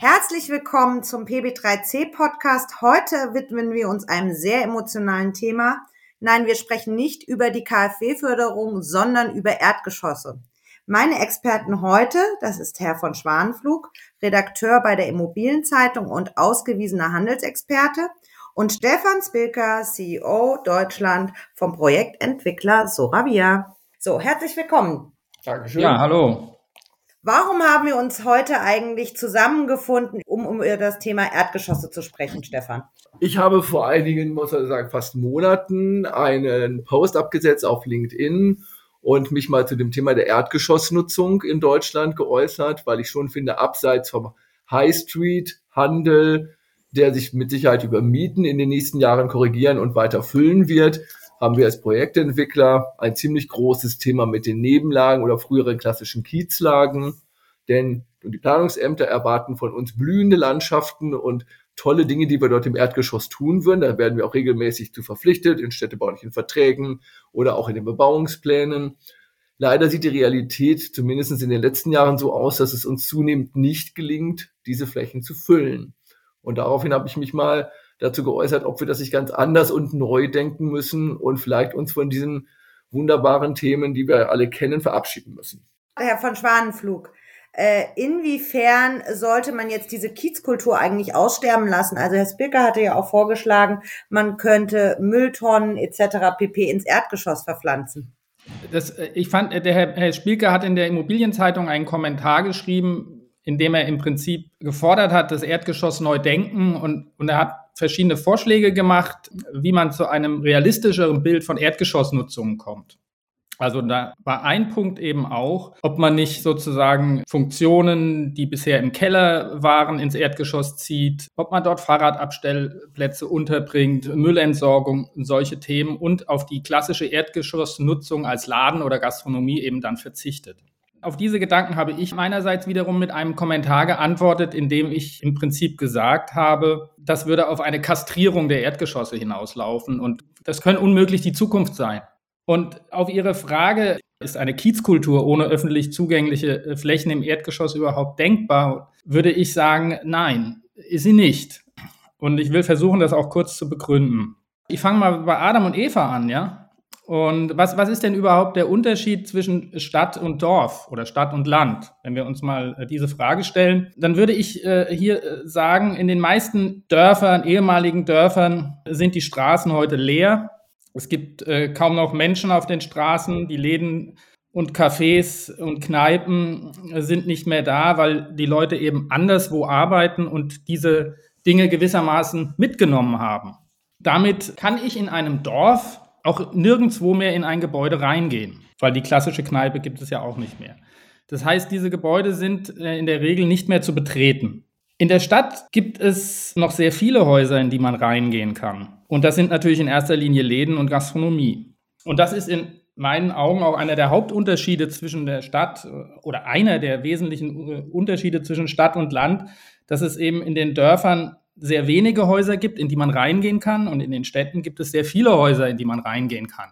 Herzlich willkommen zum PB3C Podcast. Heute widmen wir uns einem sehr emotionalen Thema. Nein, wir sprechen nicht über die KfW-Förderung, sondern über Erdgeschosse. Meine Experten heute, das ist Herr von Schwanenflug, Redakteur bei der Immobilienzeitung und ausgewiesener Handelsexperte und Stefan Spilker, CEO Deutschland vom Projektentwickler Soravia. So, herzlich willkommen. Dankeschön. Ja, hallo. Warum haben wir uns heute eigentlich zusammengefunden, um, um über das Thema Erdgeschosse zu sprechen, Stefan? Ich habe vor einigen, muss man sagen, fast Monaten einen Post abgesetzt auf LinkedIn und mich mal zu dem Thema der Erdgeschossnutzung in Deutschland geäußert, weil ich schon finde, abseits vom High Street Handel, der sich mit Sicherheit über Mieten in den nächsten Jahren korrigieren und weiter füllen wird, haben wir als Projektentwickler ein ziemlich großes Thema mit den Nebenlagen oder früheren klassischen Kiezlagen. Denn die Planungsämter erwarten von uns blühende Landschaften und tolle Dinge, die wir dort im Erdgeschoss tun würden. Da werden wir auch regelmäßig zu verpflichtet in städtebaulichen Verträgen oder auch in den Bebauungsplänen. Leider sieht die Realität zumindest in den letzten Jahren so aus, dass es uns zunehmend nicht gelingt, diese Flächen zu füllen. Und daraufhin habe ich mich mal dazu geäußert, ob wir das nicht ganz anders und neu denken müssen und vielleicht uns von diesen wunderbaren Themen, die wir alle kennen, verabschieden müssen. Herr von Schwanenflug, äh, inwiefern sollte man jetzt diese Kiezkultur eigentlich aussterben lassen? Also Herr Spilker hatte ja auch vorgeschlagen, man könnte Mülltonnen etc. pp. ins Erdgeschoss verpflanzen. Das, äh, ich fand, der Herr, Herr Spielke hat in der Immobilienzeitung einen Kommentar geschrieben, in dem er im Prinzip gefordert hat, das Erdgeschoss neu denken und, und er hat verschiedene Vorschläge gemacht, wie man zu einem realistischeren Bild von Erdgeschossnutzungen kommt. Also da war ein Punkt eben auch, ob man nicht sozusagen Funktionen, die bisher im Keller waren, ins Erdgeschoss zieht, ob man dort Fahrradabstellplätze unterbringt, Müllentsorgung, solche Themen und auf die klassische Erdgeschossnutzung als Laden oder Gastronomie eben dann verzichtet. Auf diese Gedanken habe ich meinerseits wiederum mit einem Kommentar geantwortet, in dem ich im Prinzip gesagt habe, das würde auf eine Kastrierung der Erdgeschosse hinauslaufen und das könnte unmöglich die Zukunft sein. Und auf Ihre Frage, ist eine Kiezkultur ohne öffentlich zugängliche äh, Flächen im Erdgeschoss überhaupt denkbar, würde ich sagen, nein, ist sie nicht. Und ich will versuchen, das auch kurz zu begründen. Ich fange mal bei Adam und Eva an, ja? Und was, was ist denn überhaupt der Unterschied zwischen Stadt und Dorf oder Stadt und Land? Wenn wir uns mal äh, diese Frage stellen, dann würde ich äh, hier äh, sagen, in den meisten Dörfern, ehemaligen Dörfern sind die Straßen heute leer. Es gibt äh, kaum noch Menschen auf den Straßen. Die Läden und Cafés und Kneipen sind nicht mehr da, weil die Leute eben anderswo arbeiten und diese Dinge gewissermaßen mitgenommen haben. Damit kann ich in einem Dorf auch nirgendwo mehr in ein Gebäude reingehen, weil die klassische Kneipe gibt es ja auch nicht mehr. Das heißt, diese Gebäude sind äh, in der Regel nicht mehr zu betreten. In der Stadt gibt es noch sehr viele Häuser, in die man reingehen kann. Und das sind natürlich in erster Linie Läden und Gastronomie. Und das ist in meinen Augen auch einer der Hauptunterschiede zwischen der Stadt äh, oder einer der wesentlichen äh, Unterschiede zwischen Stadt und Land, dass es eben in den Dörfern sehr wenige Häuser gibt, in die man reingehen kann. Und in den Städten gibt es sehr viele Häuser, in die man reingehen kann.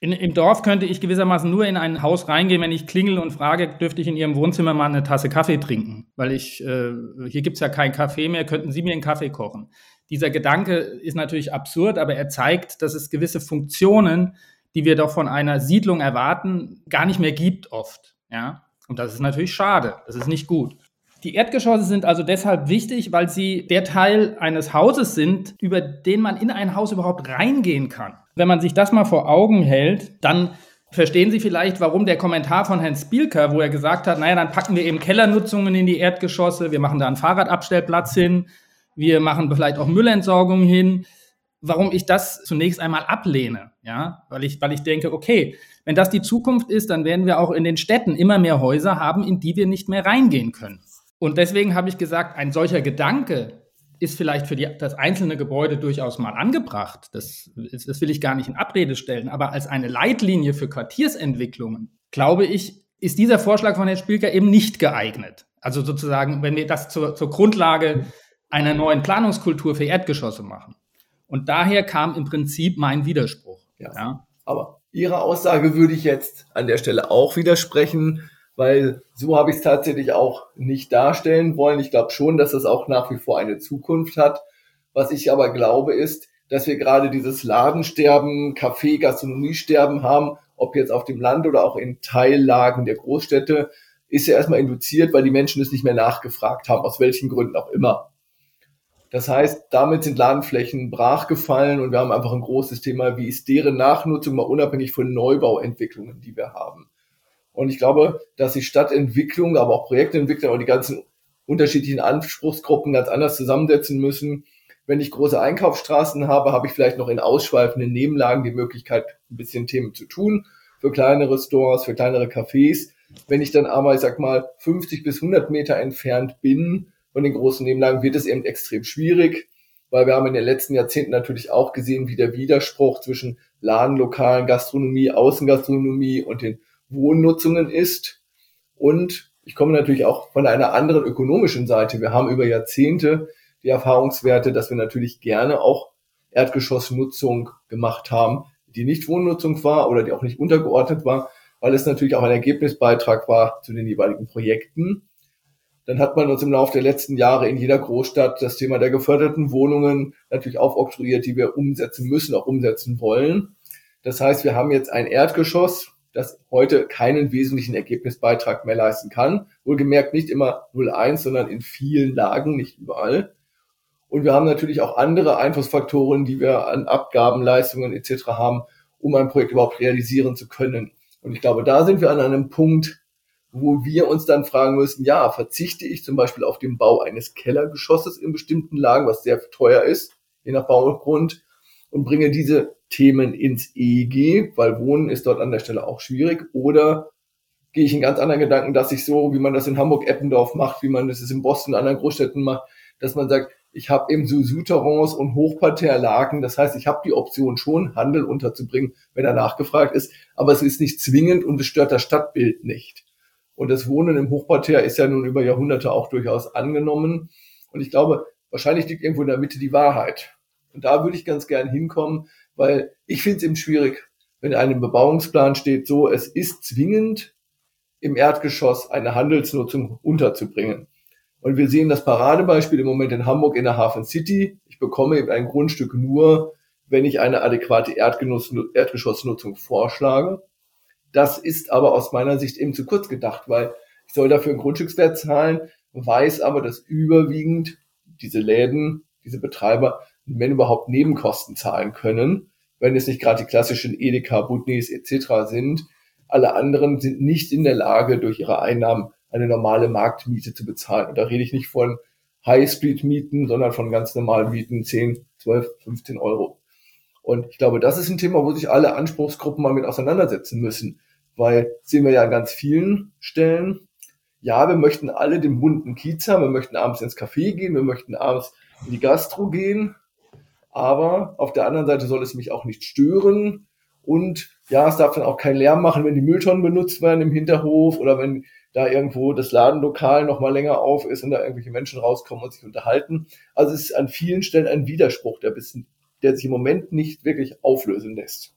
In, Im Dorf könnte ich gewissermaßen nur in ein Haus reingehen, wenn ich klingel und frage, dürfte ich in Ihrem Wohnzimmer mal eine Tasse Kaffee trinken? Weil ich, äh, hier gibt es ja keinen Kaffee mehr, könnten Sie mir einen Kaffee kochen? Dieser Gedanke ist natürlich absurd, aber er zeigt, dass es gewisse Funktionen, die wir doch von einer Siedlung erwarten, gar nicht mehr gibt oft. Ja? Und das ist natürlich schade, das ist nicht gut. Die Erdgeschosse sind also deshalb wichtig, weil sie der Teil eines Hauses sind, über den man in ein Haus überhaupt reingehen kann. Wenn man sich das mal vor Augen hält, dann verstehen Sie vielleicht, warum der Kommentar von Herrn Spielker, wo er gesagt hat, naja, dann packen wir eben Kellernutzungen in die Erdgeschosse, wir machen da einen Fahrradabstellplatz hin, wir machen vielleicht auch Müllentsorgung hin, warum ich das zunächst einmal ablehne. Ja, weil ich, weil ich denke, okay, wenn das die Zukunft ist, dann werden wir auch in den Städten immer mehr Häuser haben, in die wir nicht mehr reingehen können. Und deswegen habe ich gesagt, ein solcher Gedanke ist vielleicht für die, das einzelne Gebäude durchaus mal angebracht. Das, das will ich gar nicht in Abrede stellen. Aber als eine Leitlinie für Quartiersentwicklungen, glaube ich, ist dieser Vorschlag von Herrn Spielker eben nicht geeignet. Also sozusagen, wenn wir das zur, zur Grundlage einer neuen Planungskultur für Erdgeschosse machen. Und daher kam im Prinzip mein Widerspruch. Ja. ja. Aber Ihrer Aussage würde ich jetzt an der Stelle auch widersprechen weil so habe ich es tatsächlich auch nicht darstellen wollen. Ich glaube schon, dass es auch nach wie vor eine Zukunft hat. Was ich aber glaube, ist, dass wir gerade dieses Ladensterben, Kaffee, Gastronomiesterben haben, ob jetzt auf dem Land oder auch in Teillagen der Großstädte, ist ja erstmal induziert, weil die Menschen es nicht mehr nachgefragt haben, aus welchen Gründen auch immer. Das heißt, damit sind Ladenflächen brachgefallen und wir haben einfach ein großes Thema, wie ist deren Nachnutzung mal unabhängig von Neubauentwicklungen, die wir haben. Und ich glaube, dass sich Stadtentwicklung, aber auch Projektentwicklung und die ganzen unterschiedlichen Anspruchsgruppen ganz anders zusammensetzen müssen. Wenn ich große Einkaufsstraßen habe, habe ich vielleicht noch in ausschweifenden Nebenlagen die Möglichkeit, ein bisschen Themen zu tun. Für kleinere Stores, für kleinere Cafés. Wenn ich dann aber, ich sag mal, 50 bis 100 Meter entfernt bin, von den großen Nebenlagen wird es eben extrem schwierig, weil wir haben in den letzten Jahrzehnten natürlich auch gesehen, wie der Widerspruch zwischen Ladenlokalen, Gastronomie, Außengastronomie und den Wohnnutzungen ist. Und ich komme natürlich auch von einer anderen ökonomischen Seite. Wir haben über Jahrzehnte die Erfahrungswerte, dass wir natürlich gerne auch Erdgeschossnutzung gemacht haben, die nicht Wohnnutzung war oder die auch nicht untergeordnet war, weil es natürlich auch ein Ergebnisbeitrag war zu den jeweiligen Projekten dann hat man uns im Laufe der letzten Jahre in jeder Großstadt das Thema der geförderten Wohnungen natürlich aufoktroyiert, die wir umsetzen müssen, auch umsetzen wollen. Das heißt, wir haben jetzt ein Erdgeschoss, das heute keinen wesentlichen Ergebnisbeitrag mehr leisten kann. Wohlgemerkt nicht immer 0,1, sondern in vielen Lagen, nicht überall. Und wir haben natürlich auch andere Einflussfaktoren, die wir an Abgaben, Leistungen etc. haben, um ein Projekt überhaupt realisieren zu können. Und ich glaube, da sind wir an einem Punkt, wo wir uns dann fragen müssen, ja, verzichte ich zum Beispiel auf den Bau eines Kellergeschosses in bestimmten Lagen, was sehr teuer ist, je nach Baugrund, und bringe diese Themen ins EEG, weil Wohnen ist dort an der Stelle auch schwierig, oder gehe ich in ganz anderen Gedanken, dass ich so, wie man das in Hamburg-Eppendorf macht, wie man das in Boston, anderen Großstädten macht, dass man sagt, ich habe eben so Souterrains und Hochparterrelagen. Das heißt, ich habe die Option schon, Handel unterzubringen, wenn er nachgefragt ist. Aber es ist nicht zwingend und es stört das Stadtbild nicht. Und das Wohnen im Hochparterre ist ja nun über Jahrhunderte auch durchaus angenommen. Und ich glaube, wahrscheinlich liegt irgendwo in der Mitte die Wahrheit. Und da würde ich ganz gern hinkommen, weil ich finde es eben schwierig, wenn in einem Bebauungsplan steht, so, es ist zwingend, im Erdgeschoss eine Handelsnutzung unterzubringen. Und wir sehen das Paradebeispiel im Moment in Hamburg in der Hafen City. Ich bekomme eben ein Grundstück nur, wenn ich eine adäquate Erdgeschossnutzung vorschlage. Das ist aber aus meiner Sicht eben zu kurz gedacht, weil ich soll dafür einen Grundstückswert zahlen, weiß aber, dass überwiegend diese Läden, diese Betreiber, wenn überhaupt Nebenkosten zahlen können, wenn es nicht gerade die klassischen Edeka, Budnis etc. sind. Alle anderen sind nicht in der Lage, durch ihre Einnahmen eine normale Marktmiete zu bezahlen. Und da rede ich nicht von High-Speed-Mieten, sondern von ganz normalen Mieten, 10, 12, 15 Euro. Und ich glaube, das ist ein Thema, wo sich alle Anspruchsgruppen mal mit auseinandersetzen müssen. Weil sehen wir ja an ganz vielen Stellen, ja, wir möchten alle den bunten Kiez haben, wir möchten abends ins Café gehen, wir möchten abends in die Gastro gehen, aber auf der anderen Seite soll es mich auch nicht stören und ja, es darf dann auch keinen Lärm machen, wenn die Mülltonnen benutzt werden im Hinterhof oder wenn da irgendwo das Ladenlokal noch mal länger auf ist und da irgendwelche Menschen rauskommen und sich unterhalten. Also es ist an vielen Stellen ein Widerspruch, der bis der sich im Moment nicht wirklich auflösen lässt.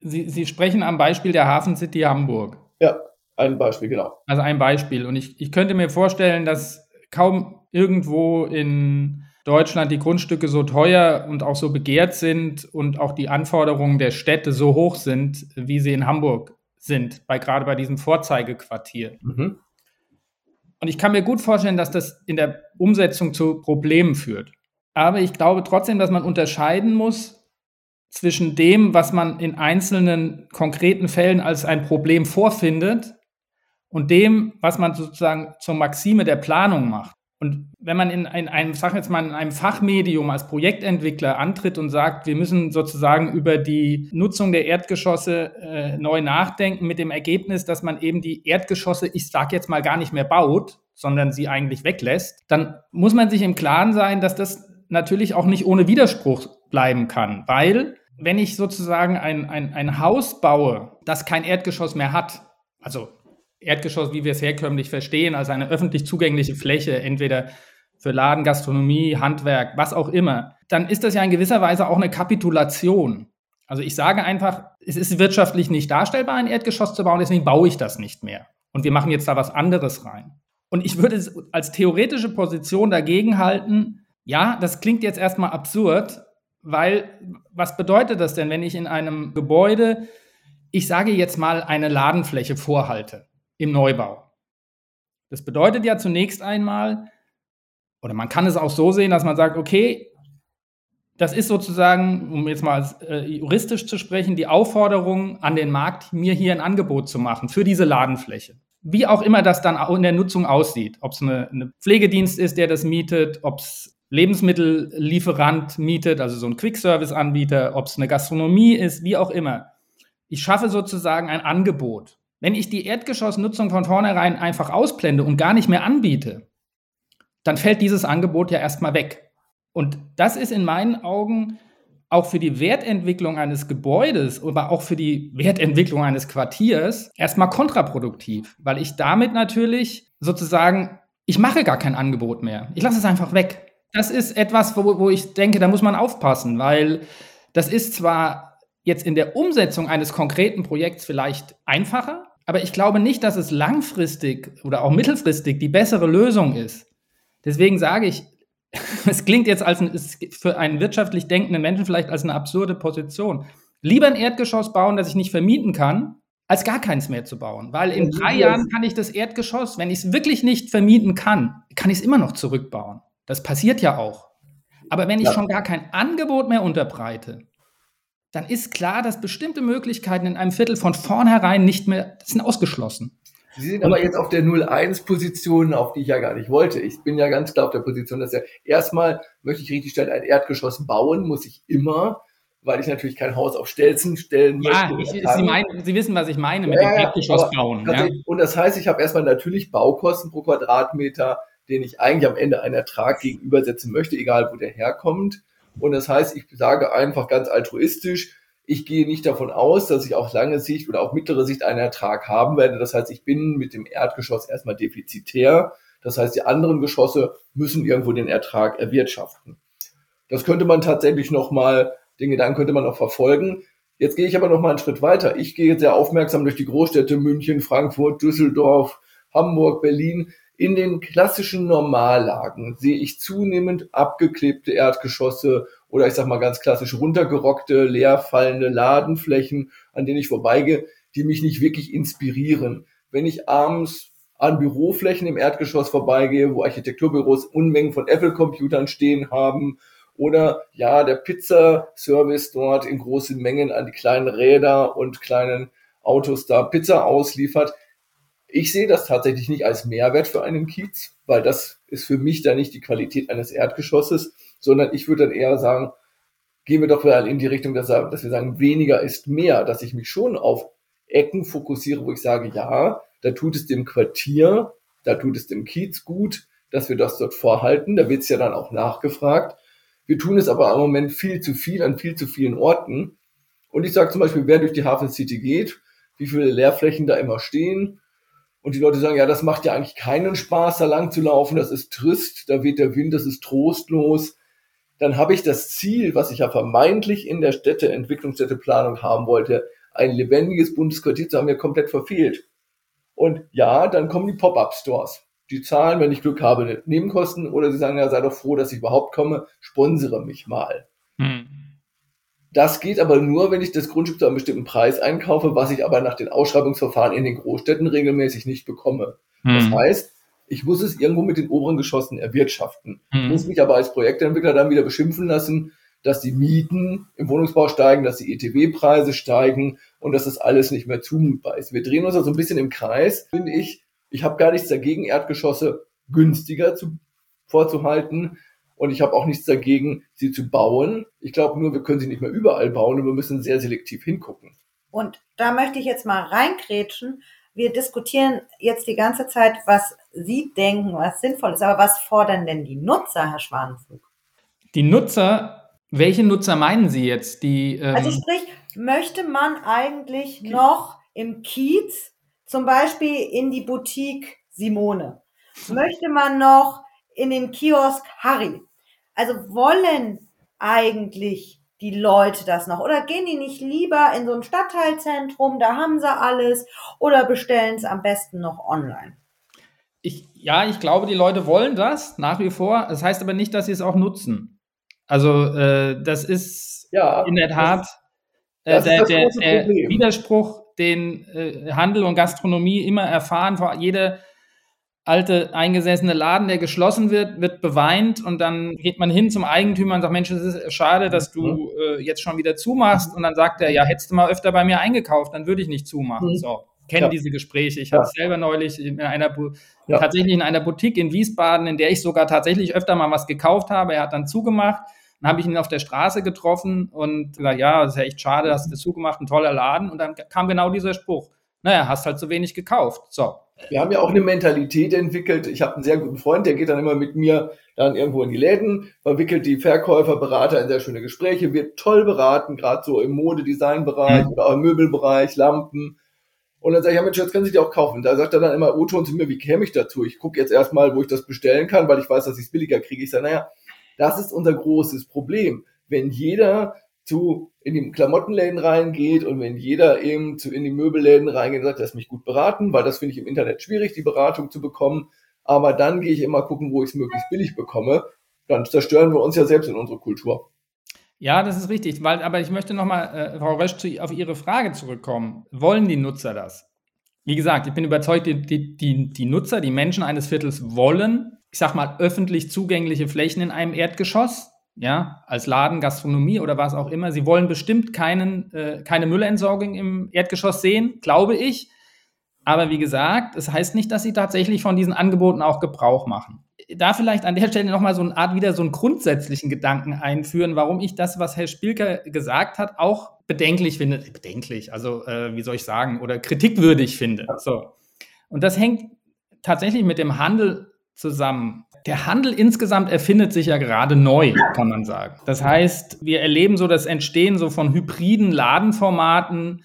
Sie, Sie sprechen am Beispiel der Hafen City Hamburg. Ja, ein Beispiel, genau. Also ein Beispiel. Und ich, ich könnte mir vorstellen, dass kaum irgendwo in Deutschland die Grundstücke so teuer und auch so begehrt sind und auch die Anforderungen der Städte so hoch sind, wie sie in Hamburg sind, bei, gerade bei diesem Vorzeigequartier. Mhm. Und ich kann mir gut vorstellen, dass das in der Umsetzung zu Problemen führt. Aber ich glaube trotzdem, dass man unterscheiden muss zwischen dem, was man in einzelnen konkreten Fällen als ein Problem vorfindet und dem, was man sozusagen zur Maxime der Planung macht. Und wenn man in, in einem, sag jetzt mal, in einem Fachmedium als Projektentwickler antritt und sagt, wir müssen sozusagen über die Nutzung der Erdgeschosse äh, neu nachdenken, mit dem Ergebnis, dass man eben die Erdgeschosse, ich sage jetzt mal, gar nicht mehr baut, sondern sie eigentlich weglässt, dann muss man sich im Klaren sein, dass das natürlich auch nicht ohne Widerspruch bleiben kann, weil wenn ich sozusagen ein, ein, ein Haus baue, das kein Erdgeschoss mehr hat, also Erdgeschoss, wie wir es herkömmlich verstehen, also eine öffentlich zugängliche Fläche, entweder für Laden, Gastronomie, Handwerk, was auch immer, dann ist das ja in gewisser Weise auch eine Kapitulation. Also ich sage einfach, es ist wirtschaftlich nicht darstellbar, ein Erdgeschoss zu bauen, deswegen baue ich das nicht mehr. und wir machen jetzt da was anderes rein. Und ich würde es als theoretische Position dagegen halten, ja, das klingt jetzt erstmal absurd, weil was bedeutet das denn, wenn ich in einem Gebäude, ich sage jetzt mal, eine Ladenfläche vorhalte im Neubau? Das bedeutet ja zunächst einmal, oder man kann es auch so sehen, dass man sagt, okay, das ist sozusagen, um jetzt mal äh, juristisch zu sprechen, die Aufforderung an den Markt, mir hier ein Angebot zu machen für diese Ladenfläche. Wie auch immer das dann in der Nutzung aussieht. Ob es eine, eine Pflegedienst ist, der das mietet, ob es Lebensmittellieferant mietet, also so ein Quick-Service-Anbieter, ob es eine Gastronomie ist, wie auch immer. Ich schaffe sozusagen ein Angebot. Wenn ich die Erdgeschossnutzung von vornherein einfach ausblende und gar nicht mehr anbiete, dann fällt dieses Angebot ja erstmal weg. Und das ist in meinen Augen auch für die Wertentwicklung eines Gebäudes, aber auch für die Wertentwicklung eines Quartiers erstmal kontraproduktiv, weil ich damit natürlich sozusagen, ich mache gar kein Angebot mehr. Ich lasse es einfach weg. Das ist etwas, wo, wo ich denke, da muss man aufpassen, weil das ist zwar jetzt in der Umsetzung eines konkreten Projekts vielleicht einfacher, aber ich glaube nicht, dass es langfristig oder auch mittelfristig die bessere Lösung ist. Deswegen sage ich, es klingt jetzt als ein, für einen wirtschaftlich denkenden Menschen vielleicht als eine absurde Position. Lieber ein Erdgeschoss bauen, das ich nicht vermieten kann, als gar keins mehr zu bauen. Weil in drei Jahren kann ich das Erdgeschoss, wenn ich es wirklich nicht vermieten kann, kann ich es immer noch zurückbauen. Das passiert ja auch. Aber wenn ich ja. schon gar kein Angebot mehr unterbreite, dann ist klar, dass bestimmte Möglichkeiten in einem Viertel von vornherein nicht mehr, sind ausgeschlossen. Sie sind aber jetzt auf der 0-1-Position, auf die ich ja gar nicht wollte. Ich bin ja ganz klar auf der Position, dass ja erstmal möchte ich richtig stellen, ein Erdgeschoss bauen, muss ich immer, weil ich natürlich kein Haus auf Stelzen stellen ja, möchte. Ja, Sie, meinen, Sie wissen, was ich meine mit ja, dem Erdgeschoss bauen. Ja? Und das heißt, ich habe erstmal natürlich Baukosten pro Quadratmeter, den ich eigentlich am Ende einen Ertrag gegenübersetzen möchte, egal wo der herkommt. Und das heißt, ich sage einfach ganz altruistisch, ich gehe nicht davon aus, dass ich auf lange Sicht oder auf mittlere Sicht einen Ertrag haben werde. Das heißt, ich bin mit dem Erdgeschoss erstmal defizitär. Das heißt, die anderen Geschosse müssen irgendwo den Ertrag erwirtschaften. Das könnte man tatsächlich nochmal, den Gedanken könnte man noch verfolgen. Jetzt gehe ich aber noch mal einen Schritt weiter. Ich gehe sehr aufmerksam durch die Großstädte München, Frankfurt, Düsseldorf, Hamburg, Berlin. In den klassischen Normallagen sehe ich zunehmend abgeklebte Erdgeschosse oder ich sag mal ganz klassisch runtergerockte, leerfallende Ladenflächen, an denen ich vorbeigehe, die mich nicht wirklich inspirieren. Wenn ich abends an Büroflächen im Erdgeschoss vorbeigehe, wo Architekturbüros Unmengen von Apple-Computern stehen haben oder ja, der Pizzaservice dort in großen Mengen an die kleinen Räder und kleinen Autos da Pizza ausliefert. Ich sehe das tatsächlich nicht als Mehrwert für einen Kiez, weil das ist für mich da nicht die Qualität eines Erdgeschosses sondern ich würde dann eher sagen, gehen wir doch mal in die Richtung, dass, dass wir sagen, weniger ist mehr, dass ich mich schon auf Ecken fokussiere, wo ich sage, ja, da tut es dem Quartier, da tut es dem Kiez gut, dass wir das dort vorhalten. Da wird es ja dann auch nachgefragt. Wir tun es aber im Moment viel zu viel an viel zu vielen Orten. Und ich sage zum Beispiel, wer durch die Hafen City geht, wie viele Leerflächen da immer stehen. Und die Leute sagen, ja, das macht ja eigentlich keinen Spaß, da lang zu laufen. Das ist trist, da weht der Wind, das ist trostlos dann habe ich das Ziel, was ich ja vermeintlich in der Städteentwicklungsstädteplanung haben wollte, ein lebendiges Bundesquartier zu haben, ja komplett verfehlt. Und ja, dann kommen die Pop-up-Stores. Die zahlen, wenn ich Glück habe, Nebenkosten oder sie sagen, ja, sei doch froh, dass ich überhaupt komme, sponsere mich mal. Hm. Das geht aber nur, wenn ich das Grundstück zu einem bestimmten Preis einkaufe, was ich aber nach den Ausschreibungsverfahren in den Großstädten regelmäßig nicht bekomme. Hm. Das heißt, ich muss es irgendwo mit den oberen Geschossen erwirtschaften. Mhm. Muss mich aber als Projektentwickler dann wieder beschimpfen lassen, dass die Mieten im Wohnungsbau steigen, dass die ETW-Preise steigen und dass das alles nicht mehr zumutbar ist. Wir drehen uns da so ein bisschen im Kreis, finde ich. Ich habe gar nichts dagegen, Erdgeschosse günstiger zu, vorzuhalten. Und ich habe auch nichts dagegen, sie zu bauen. Ich glaube nur, wir können sie nicht mehr überall bauen und wir müssen sehr selektiv hingucken. Und da möchte ich jetzt mal reinkrätschen wir diskutieren jetzt die ganze Zeit, was Sie denken, was sinnvoll ist. Aber was fordern denn die Nutzer, Herr Schwanenflug? Die Nutzer, welche Nutzer meinen Sie jetzt? Die, ähm also sprich, möchte man eigentlich okay. noch im Kiez zum Beispiel in die Boutique Simone? Möchte man noch in den Kiosk Harry? Also wollen eigentlich die Leute das noch? Oder gehen die nicht lieber in so ein Stadtteilzentrum, da haben sie alles, oder bestellen es am besten noch online? Ich, ja, ich glaube, die Leute wollen das nach wie vor. Das heißt aber nicht, dass sie es auch nutzen. Also äh, das ist ja, in der Tat äh, der, der, der Widerspruch, den äh, Handel und Gastronomie immer erfahren. Jede alte eingesessene Laden, der geschlossen wird, wird beweint und dann geht man hin zum Eigentümer und sagt, Mensch, es ist schade, dass du mhm. äh, jetzt schon wieder zumachst. Und dann sagt er, ja, hättest du mal öfter bei mir eingekauft, dann würde ich nicht zumachen. Mhm. So, kenne ja. diese Gespräche. Ich ja. hatte selber neulich in einer ja. tatsächlich in einer Boutique in Wiesbaden, in der ich sogar tatsächlich öfter mal was gekauft habe. Er hat dann zugemacht. Dann habe ich ihn auf der Straße getroffen und gesagt, ja, das ist ja echt schade, hast du zugemacht, ein toller Laden. Und dann kam genau dieser Spruch, naja, hast halt zu wenig gekauft. So, wir haben ja auch eine Mentalität entwickelt. Ich habe einen sehr guten Freund, der geht dann immer mit mir dann irgendwo in die Läden, verwickelt die Verkäufer, Berater in sehr schöne Gespräche, wird toll beraten, gerade so im Modedesignbereich mhm. oder auch im Möbelbereich, Lampen. Und dann sage ich, ja Mensch, jetzt können Sie die auch kaufen. Da sagt er dann immer, O-Ton zu mir, wie käme ich dazu? Ich gucke jetzt erstmal, wo ich das bestellen kann, weil ich weiß, dass ich es billiger kriege. Ich sage, naja, das ist unser großes Problem. Wenn jeder zu in die Klamottenläden reingeht und wenn jeder eben zu in die Möbelläden reingeht und sagt, das ist mich gut beraten, weil das finde ich im Internet schwierig, die Beratung zu bekommen. Aber dann gehe ich immer gucken, wo ich es möglichst billig bekomme. Dann zerstören wir uns ja selbst in unsere Kultur. Ja, das ist richtig. Weil, aber ich möchte nochmal, äh, Frau Rösch, zu, auf Ihre Frage zurückkommen. Wollen die Nutzer das? Wie gesagt, ich bin überzeugt, die, die, die Nutzer, die Menschen eines Viertels wollen, ich sag mal, öffentlich zugängliche Flächen in einem Erdgeschoss ja, als Laden, Gastronomie oder was auch immer. Sie wollen bestimmt keinen, äh, keine Müllentsorgung im Erdgeschoss sehen, glaube ich. Aber wie gesagt, es das heißt nicht, dass sie tatsächlich von diesen Angeboten auch Gebrauch machen. Da vielleicht an der Stelle nochmal so eine Art wieder so einen grundsätzlichen Gedanken einführen, warum ich das, was Herr Spilker gesagt hat, auch bedenklich finde. Bedenklich, also äh, wie soll ich sagen, oder kritikwürdig finde. So. Und das hängt tatsächlich mit dem Handel zusammen der Handel insgesamt erfindet sich ja gerade neu, kann man sagen. Das heißt, wir erleben so das Entstehen so von hybriden Ladenformaten,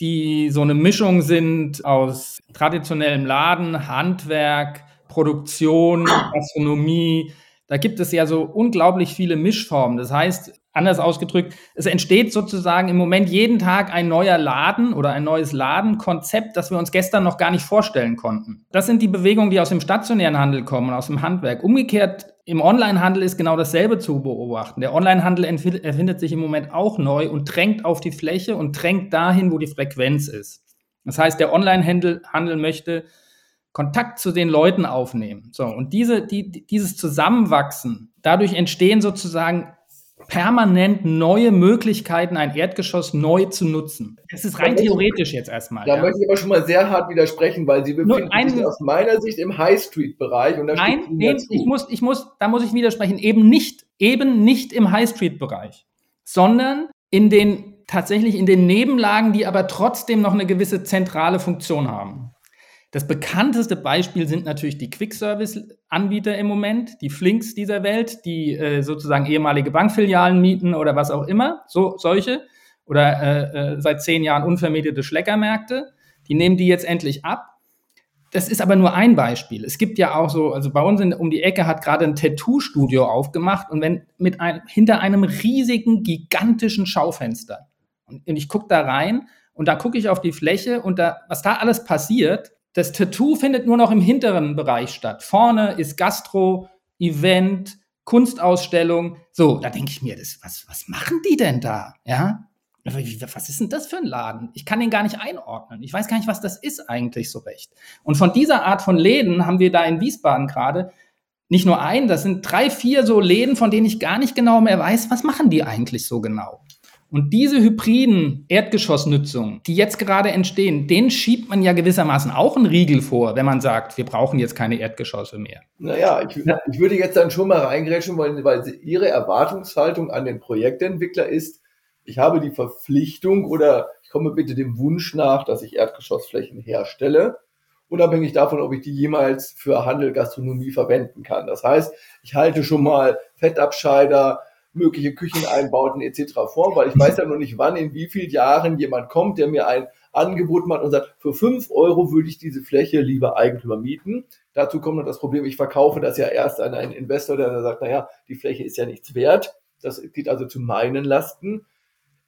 die so eine Mischung sind aus traditionellem Laden, Handwerk, Produktion, Gastronomie. Da gibt es ja so unglaublich viele Mischformen. Das heißt, anders ausgedrückt, es entsteht sozusagen im Moment jeden Tag ein neuer Laden oder ein neues Ladenkonzept, das wir uns gestern noch gar nicht vorstellen konnten. Das sind die Bewegungen, die aus dem stationären Handel kommen, aus dem Handwerk. Umgekehrt im Onlinehandel ist genau dasselbe zu beobachten. Der Onlinehandel erfindet sich im Moment auch neu und drängt auf die Fläche und drängt dahin, wo die Frequenz ist. Das heißt, der Onlinehandel möchte Kontakt zu den Leuten aufnehmen. So, und diese, die, dieses Zusammenwachsen, dadurch entstehen sozusagen permanent neue Möglichkeiten, ein Erdgeschoss neu zu nutzen. Das ist rein theoretisch jetzt erstmal. Da ja. möchte ich aber schon mal sehr hart widersprechen, weil Sie befinden ein, sich aus meiner Sicht im High Street Bereich. nein, nee, ich muss, ich muss, da muss ich widersprechen, eben nicht, eben nicht im High Street Bereich, sondern in den tatsächlich in den Nebenlagen, die aber trotzdem noch eine gewisse zentrale Funktion haben. Das bekannteste Beispiel sind natürlich die Quick-Service-Anbieter im Moment, die Flinks dieser Welt, die äh, sozusagen ehemalige Bankfilialen mieten oder was auch immer, so solche, oder äh, äh, seit zehn Jahren unvermietete Schleckermärkte. Die nehmen die jetzt endlich ab. Das ist aber nur ein Beispiel. Es gibt ja auch so, also bei uns in, um die Ecke hat gerade ein Tattoo-Studio aufgemacht und wenn mit ein, hinter einem riesigen, gigantischen Schaufenster. Und, und ich gucke da rein und da gucke ich auf die Fläche und da, was da alles passiert, das Tattoo findet nur noch im hinteren Bereich statt. Vorne ist Gastro, Event, Kunstausstellung. So, da denke ich mir, das, was, was machen die denn da? Ja? Was ist denn das für ein Laden? Ich kann den gar nicht einordnen. Ich weiß gar nicht, was das ist eigentlich so recht. Und von dieser Art von Läden haben wir da in Wiesbaden gerade nicht nur einen, das sind drei, vier so Läden, von denen ich gar nicht genau mehr weiß, was machen die eigentlich so genau. Und diese hybriden Erdgeschossnutzungen, die jetzt gerade entstehen, denen schiebt man ja gewissermaßen auch einen Riegel vor, wenn man sagt, wir brauchen jetzt keine Erdgeschosse mehr. Naja, ich, ich würde jetzt dann schon mal reingrätschen wollen, weil Ihre Erwartungshaltung an den Projektentwickler ist, ich habe die Verpflichtung oder ich komme bitte dem Wunsch nach, dass ich Erdgeschossflächen herstelle, unabhängig davon, ob ich die jemals für Handel, Gastronomie verwenden kann. Das heißt, ich halte schon mal Fettabscheider, mögliche Kücheneinbauten etc. vor, weil ich weiß ja noch nicht, wann, in wie vielen Jahren jemand kommt, der mir ein Angebot macht und sagt, für fünf Euro würde ich diese Fläche lieber Eigentümer mieten. Dazu kommt noch das Problem, ich verkaufe das ja erst an einen Investor, der sagt, naja, die Fläche ist ja nichts wert. Das geht also zu meinen Lasten.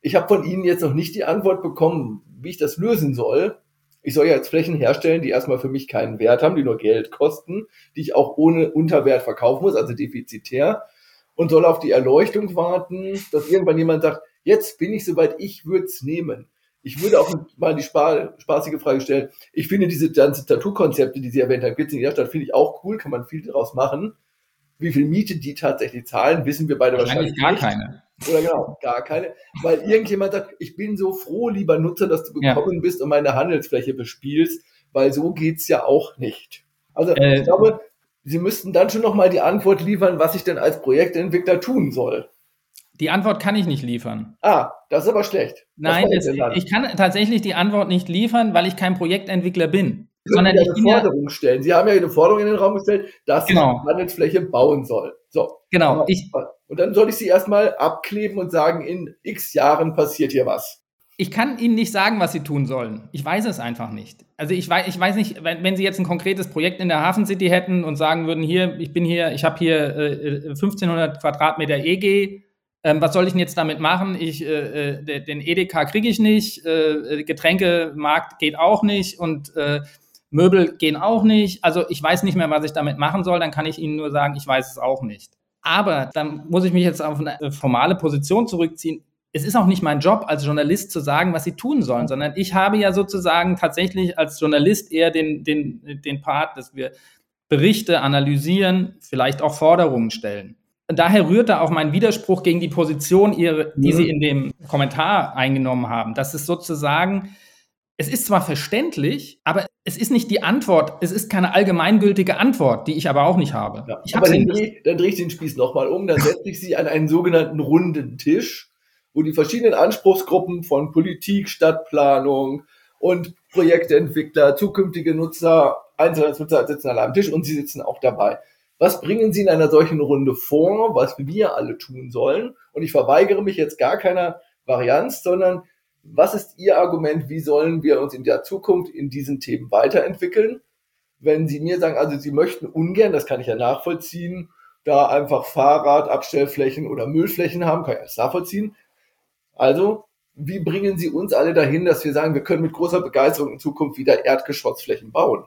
Ich habe von Ihnen jetzt noch nicht die Antwort bekommen, wie ich das lösen soll. Ich soll ja jetzt Flächen herstellen, die erstmal für mich keinen Wert haben, die nur Geld kosten, die ich auch ohne Unterwert verkaufen muss, also defizitär, und soll auf die Erleuchtung warten, dass irgendwann jemand sagt, jetzt bin ich soweit, ich würde es nehmen. Ich würde auch mal die spaßige Frage stellen. Ich finde diese ganzen Tattoo-Konzepte, die Sie erwähnt haben, Kids in der Stadt, finde ich auch cool, kann man viel daraus machen. Wie viel Miete die tatsächlich zahlen, wissen wir beide wahrscheinlich, wahrscheinlich gar nicht. keine. Oder genau, gar keine. Weil irgendjemand sagt, ich bin so froh, lieber Nutzer, dass du gekommen ja. bist und meine Handelsfläche bespielst, weil so geht's ja auch nicht. Also äh, ich glaube, Sie müssten dann schon nochmal die Antwort liefern, was ich denn als Projektentwickler tun soll. Die Antwort kann ich nicht liefern. Ah, das ist aber schlecht. Nein, es, ich kann tatsächlich die Antwort nicht liefern, weil ich kein Projektentwickler bin. Sie sondern eine Forderung ja, stellen. Sie haben ja eine Forderung in den Raum gestellt, dass genau. ich Handelsfläche bauen soll. So. Genau. Ich, und dann soll ich sie erstmal abkleben und sagen, in x Jahren passiert hier was. Ich kann Ihnen nicht sagen, was Sie tun sollen. Ich weiß es einfach nicht. Also ich weiß, ich weiß nicht, wenn, wenn Sie jetzt ein konkretes Projekt in der Hafen City hätten und sagen würden, hier, ich bin hier, ich habe hier äh, 1500 Quadratmeter EG, ähm, was soll ich denn jetzt damit machen? Ich, äh, äh den Edeka kriege ich nicht, äh, Getränkemarkt geht auch nicht und äh, Möbel gehen auch nicht. Also ich weiß nicht mehr, was ich damit machen soll. Dann kann ich Ihnen nur sagen, ich weiß es auch nicht. Aber dann muss ich mich jetzt auf eine formale Position zurückziehen. Es ist auch nicht mein Job als Journalist zu sagen, was sie tun sollen, sondern ich habe ja sozusagen tatsächlich als Journalist eher den, den, den Part, dass wir Berichte analysieren, vielleicht auch Forderungen stellen daher rührt da auch mein Widerspruch gegen die Position, ihre, die mhm. Sie in dem Kommentar eingenommen haben. Das ist sozusagen, es ist zwar verständlich, aber es ist nicht die Antwort, es ist keine allgemeingültige Antwort, die ich aber auch nicht habe. Ja, aber dann, dreh, dann drehe ich den Spieß nochmal um, dann setze ich Sie an einen sogenannten runden Tisch, wo die verschiedenen Anspruchsgruppen von Politik, Stadtplanung und Projektentwickler, zukünftige Nutzer, Einzelnutzer sitzen alle am Tisch und Sie sitzen auch dabei. Was bringen Sie in einer solchen Runde vor, was wir alle tun sollen? Und ich verweigere mich jetzt gar keiner Varianz, sondern was ist Ihr Argument, wie sollen wir uns in der Zukunft in diesen Themen weiterentwickeln? Wenn Sie mir sagen, also Sie möchten ungern, das kann ich ja nachvollziehen, da einfach Fahrradabstellflächen oder Müllflächen haben, kann ich das nachvollziehen. Also, wie bringen Sie uns alle dahin, dass wir sagen, wir können mit großer Begeisterung in Zukunft wieder Erdgeschossflächen bauen?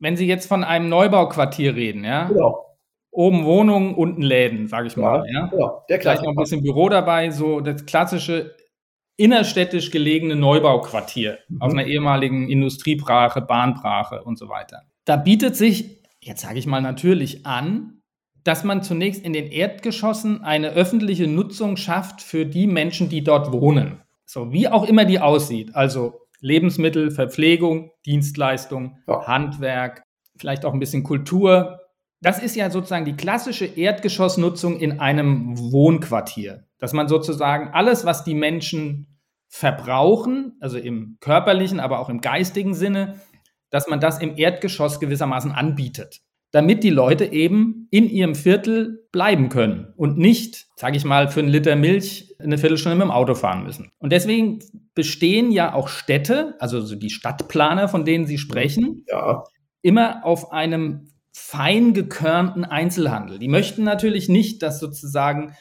Wenn Sie jetzt von einem Neubauquartier reden, ja? Genau oben Wohnungen, unten Läden, sage ich mal. Ja, ja. der Vielleicht noch ein bisschen Büro dabei, so das klassische innerstädtisch gelegene Neubauquartier mhm. auf einer ehemaligen Industriebrache, Bahnbrache und so weiter. Da bietet sich, jetzt sage ich mal natürlich an, dass man zunächst in den Erdgeschossen eine öffentliche Nutzung schafft für die Menschen, die dort wohnen. So wie auch immer die aussieht. Also Lebensmittel, Verpflegung, Dienstleistung, ja. Handwerk, vielleicht auch ein bisschen Kultur, das ist ja sozusagen die klassische Erdgeschossnutzung in einem Wohnquartier. Dass man sozusagen alles, was die Menschen verbrauchen, also im körperlichen, aber auch im geistigen Sinne, dass man das im Erdgeschoss gewissermaßen anbietet, damit die Leute eben in ihrem Viertel bleiben können und nicht, sage ich mal, für einen Liter Milch eine Viertelstunde mit dem Auto fahren müssen. Und deswegen bestehen ja auch Städte, also die Stadtplaner, von denen Sie sprechen, ja. immer auf einem fein gekörnten Einzelhandel. Die möchten natürlich nicht, dass sozusagen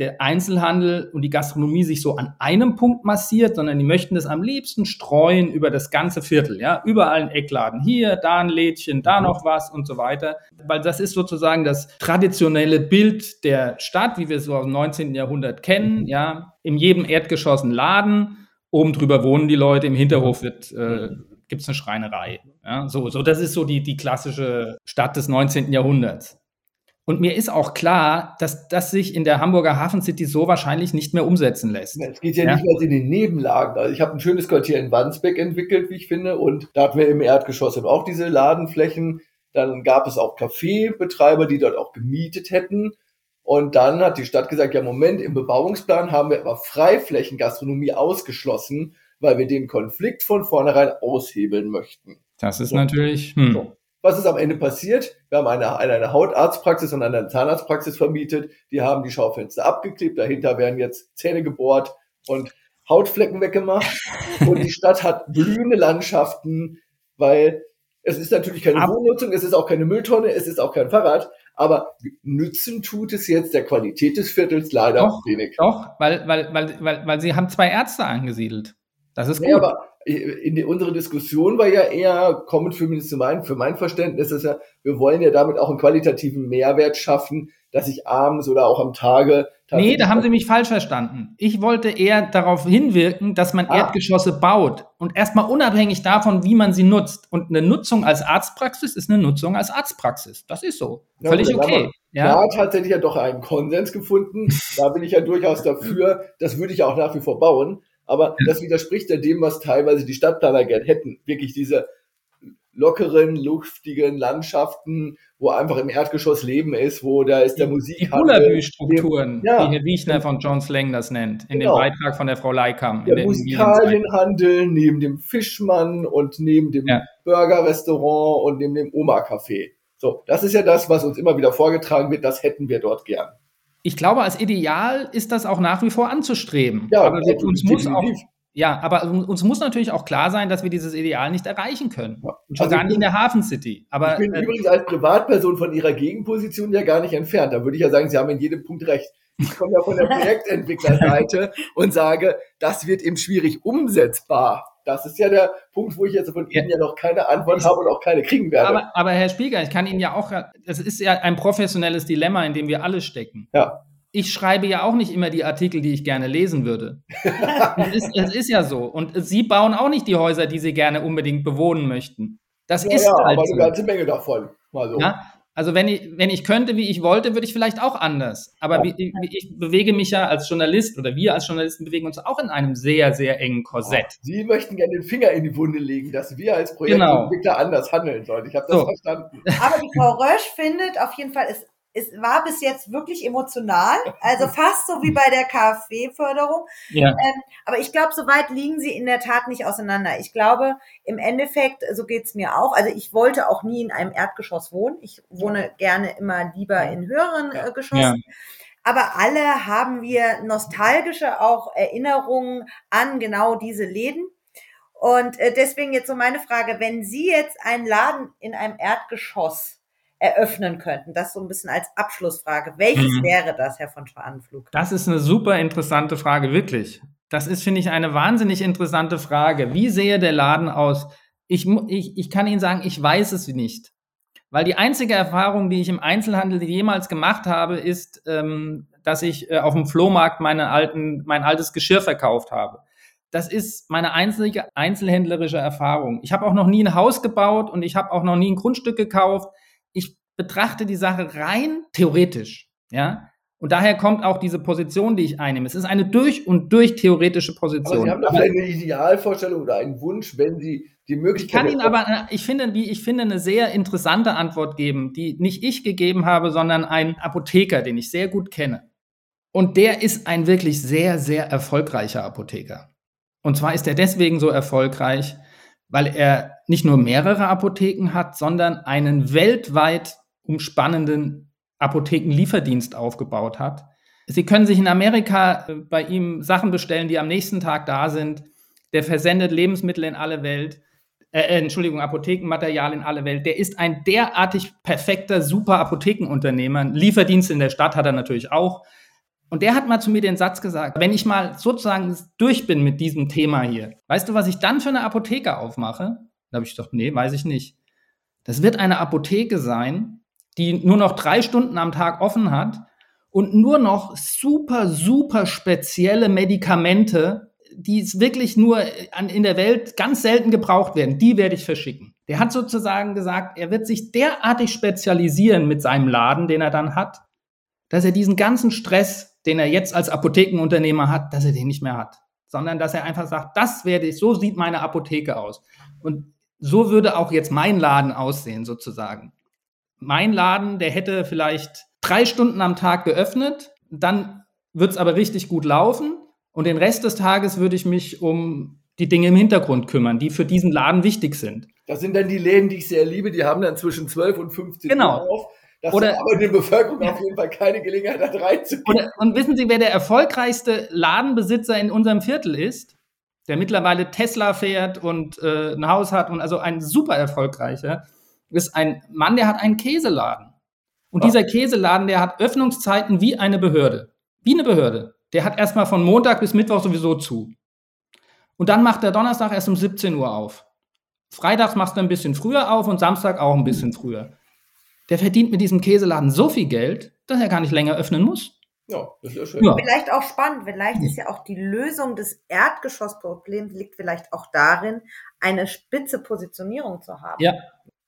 der Einzelhandel und die Gastronomie sich so an einem Punkt massiert, sondern die möchten das am liebsten streuen über das ganze Viertel, ja, überall ein Eckladen, hier, da ein Lädchen, da noch was und so weiter, weil das ist sozusagen das traditionelle Bild der Stadt, wie wir es so aus dem 19. Jahrhundert kennen, ja, in jedem Erdgeschoss ein Laden, oben drüber wohnen die Leute, im Hinterhof wird äh, gibt es eine Schreinerei. Ja, so, so, das ist so die, die klassische Stadt des 19. Jahrhunderts. Und mir ist auch klar, dass das sich in der Hamburger Hafen City so wahrscheinlich nicht mehr umsetzen lässt. Es geht ja, ja? nicht mehr in den Nebenlagen. Also ich habe ein schönes Quartier in Wandsbek entwickelt, wie ich finde, und da hatten wir im Erdgeschoss auch diese Ladenflächen. Dann gab es auch Kaffeebetreiber, die dort auch gemietet hätten. Und dann hat die Stadt gesagt, ja Moment, im Bebauungsplan haben wir aber Freiflächengastronomie ausgeschlossen weil wir den Konflikt von vornherein aushebeln möchten. Das ist so. natürlich. Hm. So. Was ist am Ende passiert? Wir haben eine, eine, Hautarztpraxis und eine Zahnarztpraxis vermietet. Die haben die Schaufenster abgeklebt. Dahinter werden jetzt Zähne gebohrt und Hautflecken weggemacht. und die Stadt hat blühende Landschaften, weil es ist natürlich keine Wohnnutzung, es ist auch keine Mülltonne, es ist auch kein Fahrrad, Aber nützen tut es jetzt der Qualität des Viertels leider Doch, wenig. Doch, weil, weil, weil, weil, weil sie haben zwei Ärzte angesiedelt. Das ist gut. Ja, aber in die, unsere Diskussion war ja eher, kommend für, mein, für mein Verständnis, ist ja, wir wollen ja damit auch einen qualitativen Mehrwert schaffen, dass ich abends oder auch am Tage. Nee, da haben Sie mich falsch verstanden. Ich wollte eher darauf hinwirken, dass man ah. Erdgeschosse baut und erstmal unabhängig davon, wie man sie nutzt. Und eine Nutzung als Arztpraxis ist eine Nutzung als Arztpraxis. Das ist so. Ja, Völlig okay. Ja. Da hat tatsächlich ja doch einen Konsens gefunden. Da bin ich ja durchaus dafür. Das würde ich auch nach wie vor bauen. Aber das widerspricht ja dem, was teilweise die Stadtplaner gern hätten. Wirklich diese lockeren, luftigen Landschaften, wo einfach im Erdgeschoss Leben ist, wo da ist der Musik. Die Bullabü-Strukturen, ja. wie Herr Wiechner von John Slang das nennt, in genau. dem Beitrag von der Frau Leikam. Der Musikalienhandel neben dem Fischmann und neben dem ja. Burgerrestaurant und neben dem Oma-Café. So, das ist ja das, was uns immer wieder vorgetragen wird, das hätten wir dort gern ich glaube, als Ideal ist das auch nach wie vor anzustreben. Ja, aber wir, uns muss auch, ja, aber uns muss natürlich auch klar sein, dass wir dieses Ideal nicht erreichen können. Ja. Und schon also gar nicht in der Hafen City. Aber, ich bin äh, übrigens als Privatperson von Ihrer Gegenposition ja gar nicht entfernt. Da würde ich ja sagen, Sie haben in jedem Punkt recht. Ich komme ja von der Projektentwicklerseite und sage, das wird eben schwierig umsetzbar. Das ist ja der Punkt, wo ich jetzt von Ihnen ja, noch keine Antwort habe und auch keine kriegen werde. Aber, aber Herr Spieger, ich kann Ihnen ja auch, das ist ja ein professionelles Dilemma, in dem wir alle stecken. Ja. Ich schreibe ja auch nicht immer die Artikel, die ich gerne lesen würde. es, ist, es, ist, ja so. Und Sie bauen auch nicht die Häuser, die Sie gerne unbedingt bewohnen möchten. Das ja, ist ja, halt aber so. eine ganze Menge davon. Mal so. Ja? Also wenn ich, wenn ich könnte, wie ich wollte, würde ich vielleicht auch anders. Aber wie, wie, ich bewege mich ja als Journalist oder wir als Journalisten bewegen uns auch in einem sehr, sehr engen Korsett. Sie möchten gerne den Finger in die Wunde legen, dass wir als Projektentwickler genau. anders handeln sollen. Ich habe das so. verstanden. Aber die Frau Rösch findet auf jeden Fall, es es war bis jetzt wirklich emotional, also fast so wie bei der KfW-Förderung. Ja. Ähm, aber ich glaube, so weit liegen sie in der Tat nicht auseinander. Ich glaube, im Endeffekt, so geht's mir auch. Also ich wollte auch nie in einem Erdgeschoss wohnen. Ich wohne gerne immer lieber in höheren äh, Geschossen. Ja. Aber alle haben wir nostalgische auch Erinnerungen an genau diese Läden. Und äh, deswegen jetzt so meine Frage, wenn Sie jetzt einen Laden in einem Erdgeschoss eröffnen könnten? Das so ein bisschen als Abschlussfrage. Welches mhm. wäre das, Herr von Schwanenflug? Das ist eine super interessante Frage, wirklich. Das ist, finde ich, eine wahnsinnig interessante Frage. Wie sehe der Laden aus? Ich, ich, ich kann Ihnen sagen, ich weiß es nicht. Weil die einzige Erfahrung, die ich im Einzelhandel jemals gemacht habe, ist, ähm, dass ich äh, auf dem Flohmarkt meine alten, mein altes Geschirr verkauft habe. Das ist meine einzige einzelhändlerische Erfahrung. Ich habe auch noch nie ein Haus gebaut und ich habe auch noch nie ein Grundstück gekauft ich betrachte die Sache rein theoretisch, ja. Und daher kommt auch diese Position, die ich einnehme. Es ist eine durch und durch theoretische Position. Aber Sie haben doch vielleicht eine Idealvorstellung oder einen Wunsch, wenn Sie die Möglichkeit. Ich kann Ihnen aber, äh, ich finde, wie ich finde, eine sehr interessante Antwort geben, die nicht ich gegeben habe, sondern ein Apotheker, den ich sehr gut kenne. Und der ist ein wirklich sehr, sehr erfolgreicher Apotheker. Und zwar ist er deswegen so erfolgreich, weil er nicht nur mehrere Apotheken hat, sondern einen weltweit umspannenden Apothekenlieferdienst aufgebaut hat. Sie können sich in Amerika äh, bei ihm Sachen bestellen, die am nächsten Tag da sind. Der versendet Lebensmittel in alle Welt. Äh, äh Entschuldigung, Apothekenmaterial in alle Welt. Der ist ein derartig perfekter, super Apothekenunternehmer. Lieferdienst in der Stadt hat er natürlich auch. Und der hat mal zu mir den Satz gesagt, wenn ich mal sozusagen durch bin mit diesem Thema hier, weißt du, was ich dann für eine Apotheke aufmache? Da habe ich gedacht, nee, weiß ich nicht. Das wird eine Apotheke sein, die nur noch drei Stunden am Tag offen hat und nur noch super, super spezielle Medikamente, die wirklich nur in der Welt ganz selten gebraucht werden, die werde ich verschicken. Der hat sozusagen gesagt, er wird sich derartig spezialisieren mit seinem Laden, den er dann hat, dass er diesen ganzen Stress den er jetzt als Apothekenunternehmer hat, dass er den nicht mehr hat, sondern dass er einfach sagt, das werde ich, so sieht meine Apotheke aus. Und so würde auch jetzt mein Laden aussehen, sozusagen. Mein Laden, der hätte vielleicht drei Stunden am Tag geöffnet, dann wird es aber richtig gut laufen und den Rest des Tages würde ich mich um die Dinge im Hintergrund kümmern, die für diesen Laden wichtig sind. Das sind dann die Läden, die ich sehr liebe, die haben dann zwischen 12 und 15 genau. Uhr auf das oder, aber der Bevölkerung auf jeden Fall keine Gelegenheit hat, reinzugehen. und wissen Sie, wer der erfolgreichste Ladenbesitzer in unserem Viertel ist? Der mittlerweile Tesla fährt und äh, ein Haus hat und also ein super erfolgreicher, ist ein Mann, der hat einen Käseladen. Und dieser Käseladen, der hat Öffnungszeiten wie eine Behörde. Wie eine Behörde. Der hat erstmal von Montag bis Mittwoch sowieso zu. Und dann macht der Donnerstag erst um 17 Uhr auf. Freitags machst du ein bisschen früher auf und Samstag auch ein bisschen früher. Der verdient mit diesem Käseladen so viel Geld, dass er gar nicht länger öffnen muss. Ja, das ist ja schön. Ja. Vielleicht auch spannend. Vielleicht ist ja auch die Lösung des Erdgeschossproblems liegt vielleicht auch darin, eine spitze Positionierung zu haben. Ja.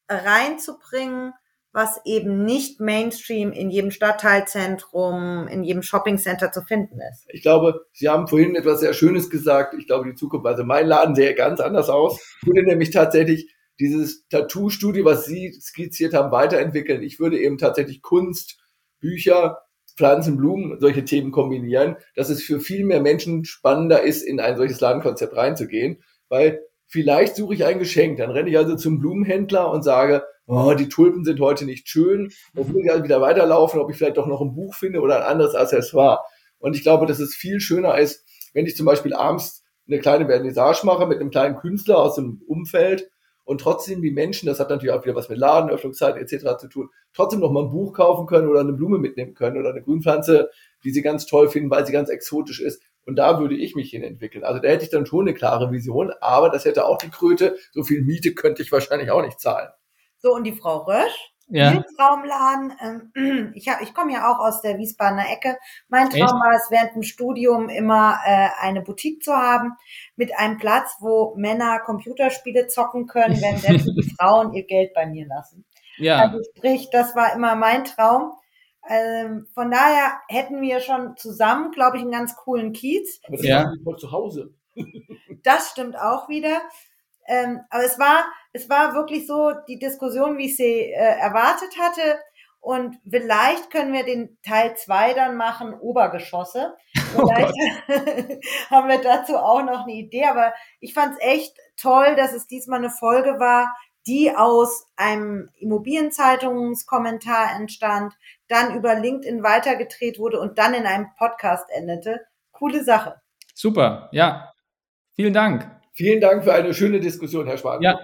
Reinzubringen, was eben nicht Mainstream in jedem Stadtteilzentrum, in jedem Shoppingcenter zu finden ist. Ich glaube, Sie haben vorhin etwas sehr Schönes gesagt. Ich glaube, die Zukunft, also mein Laden sähe ganz anders aus. Ich würde nämlich tatsächlich dieses Tattoo-Studio, was Sie skizziert haben, weiterentwickeln. Ich würde eben tatsächlich Kunst, Bücher, Pflanzen, Blumen, solche Themen kombinieren, dass es für viel mehr Menschen spannender ist, in ein solches Ladenkonzept reinzugehen, weil vielleicht suche ich ein Geschenk, dann renne ich also zum Blumenhändler und sage, oh, die Tulpen sind heute nicht schön, will ich also wieder weiterlaufen, ob ich vielleicht doch noch ein Buch finde oder ein anderes Accessoire. Und ich glaube, dass es viel schöner ist, wenn ich zum Beispiel abends eine kleine Vernissage mache mit einem kleinen Künstler aus dem Umfeld und trotzdem die Menschen, das hat natürlich auch wieder was mit Ladenöffnungszeit etc. zu tun, trotzdem noch mal ein Buch kaufen können oder eine Blume mitnehmen können oder eine Grünpflanze, die sie ganz toll finden, weil sie ganz exotisch ist. Und da würde ich mich hin entwickeln. Also da hätte ich dann schon eine klare Vision, aber das hätte auch die Kröte. So viel Miete könnte ich wahrscheinlich auch nicht zahlen. So, und die Frau Rösch? Ja. Traumladen. Ähm, ich, hab, ich komme ja auch aus der Wiesbadener Ecke. Mein Traum Echt? war es, während dem Studium immer äh, eine Boutique zu haben mit einem Platz, wo Männer Computerspiele zocken können, während die Frauen ihr Geld bei mir lassen. Ja. Also sprich, das war immer mein Traum. Ähm, von daher hätten wir schon zusammen, glaube ich, einen ganz coolen Kiez. Aber das ja. ist zu Hause. das stimmt auch wieder. Ähm, aber es war, es war wirklich so die Diskussion, wie ich sie äh, erwartet hatte. Und vielleicht können wir den Teil zwei dann machen, Obergeschosse. Oh vielleicht oh haben wir dazu auch noch eine Idee. Aber ich fand es echt toll, dass es diesmal eine Folge war, die aus einem Immobilienzeitungskommentar entstand, dann über LinkedIn weitergedreht wurde und dann in einem Podcast endete. Coole Sache. Super, ja. Vielen Dank. Vielen Dank für eine schöne Diskussion, Herr Schwan. Ja,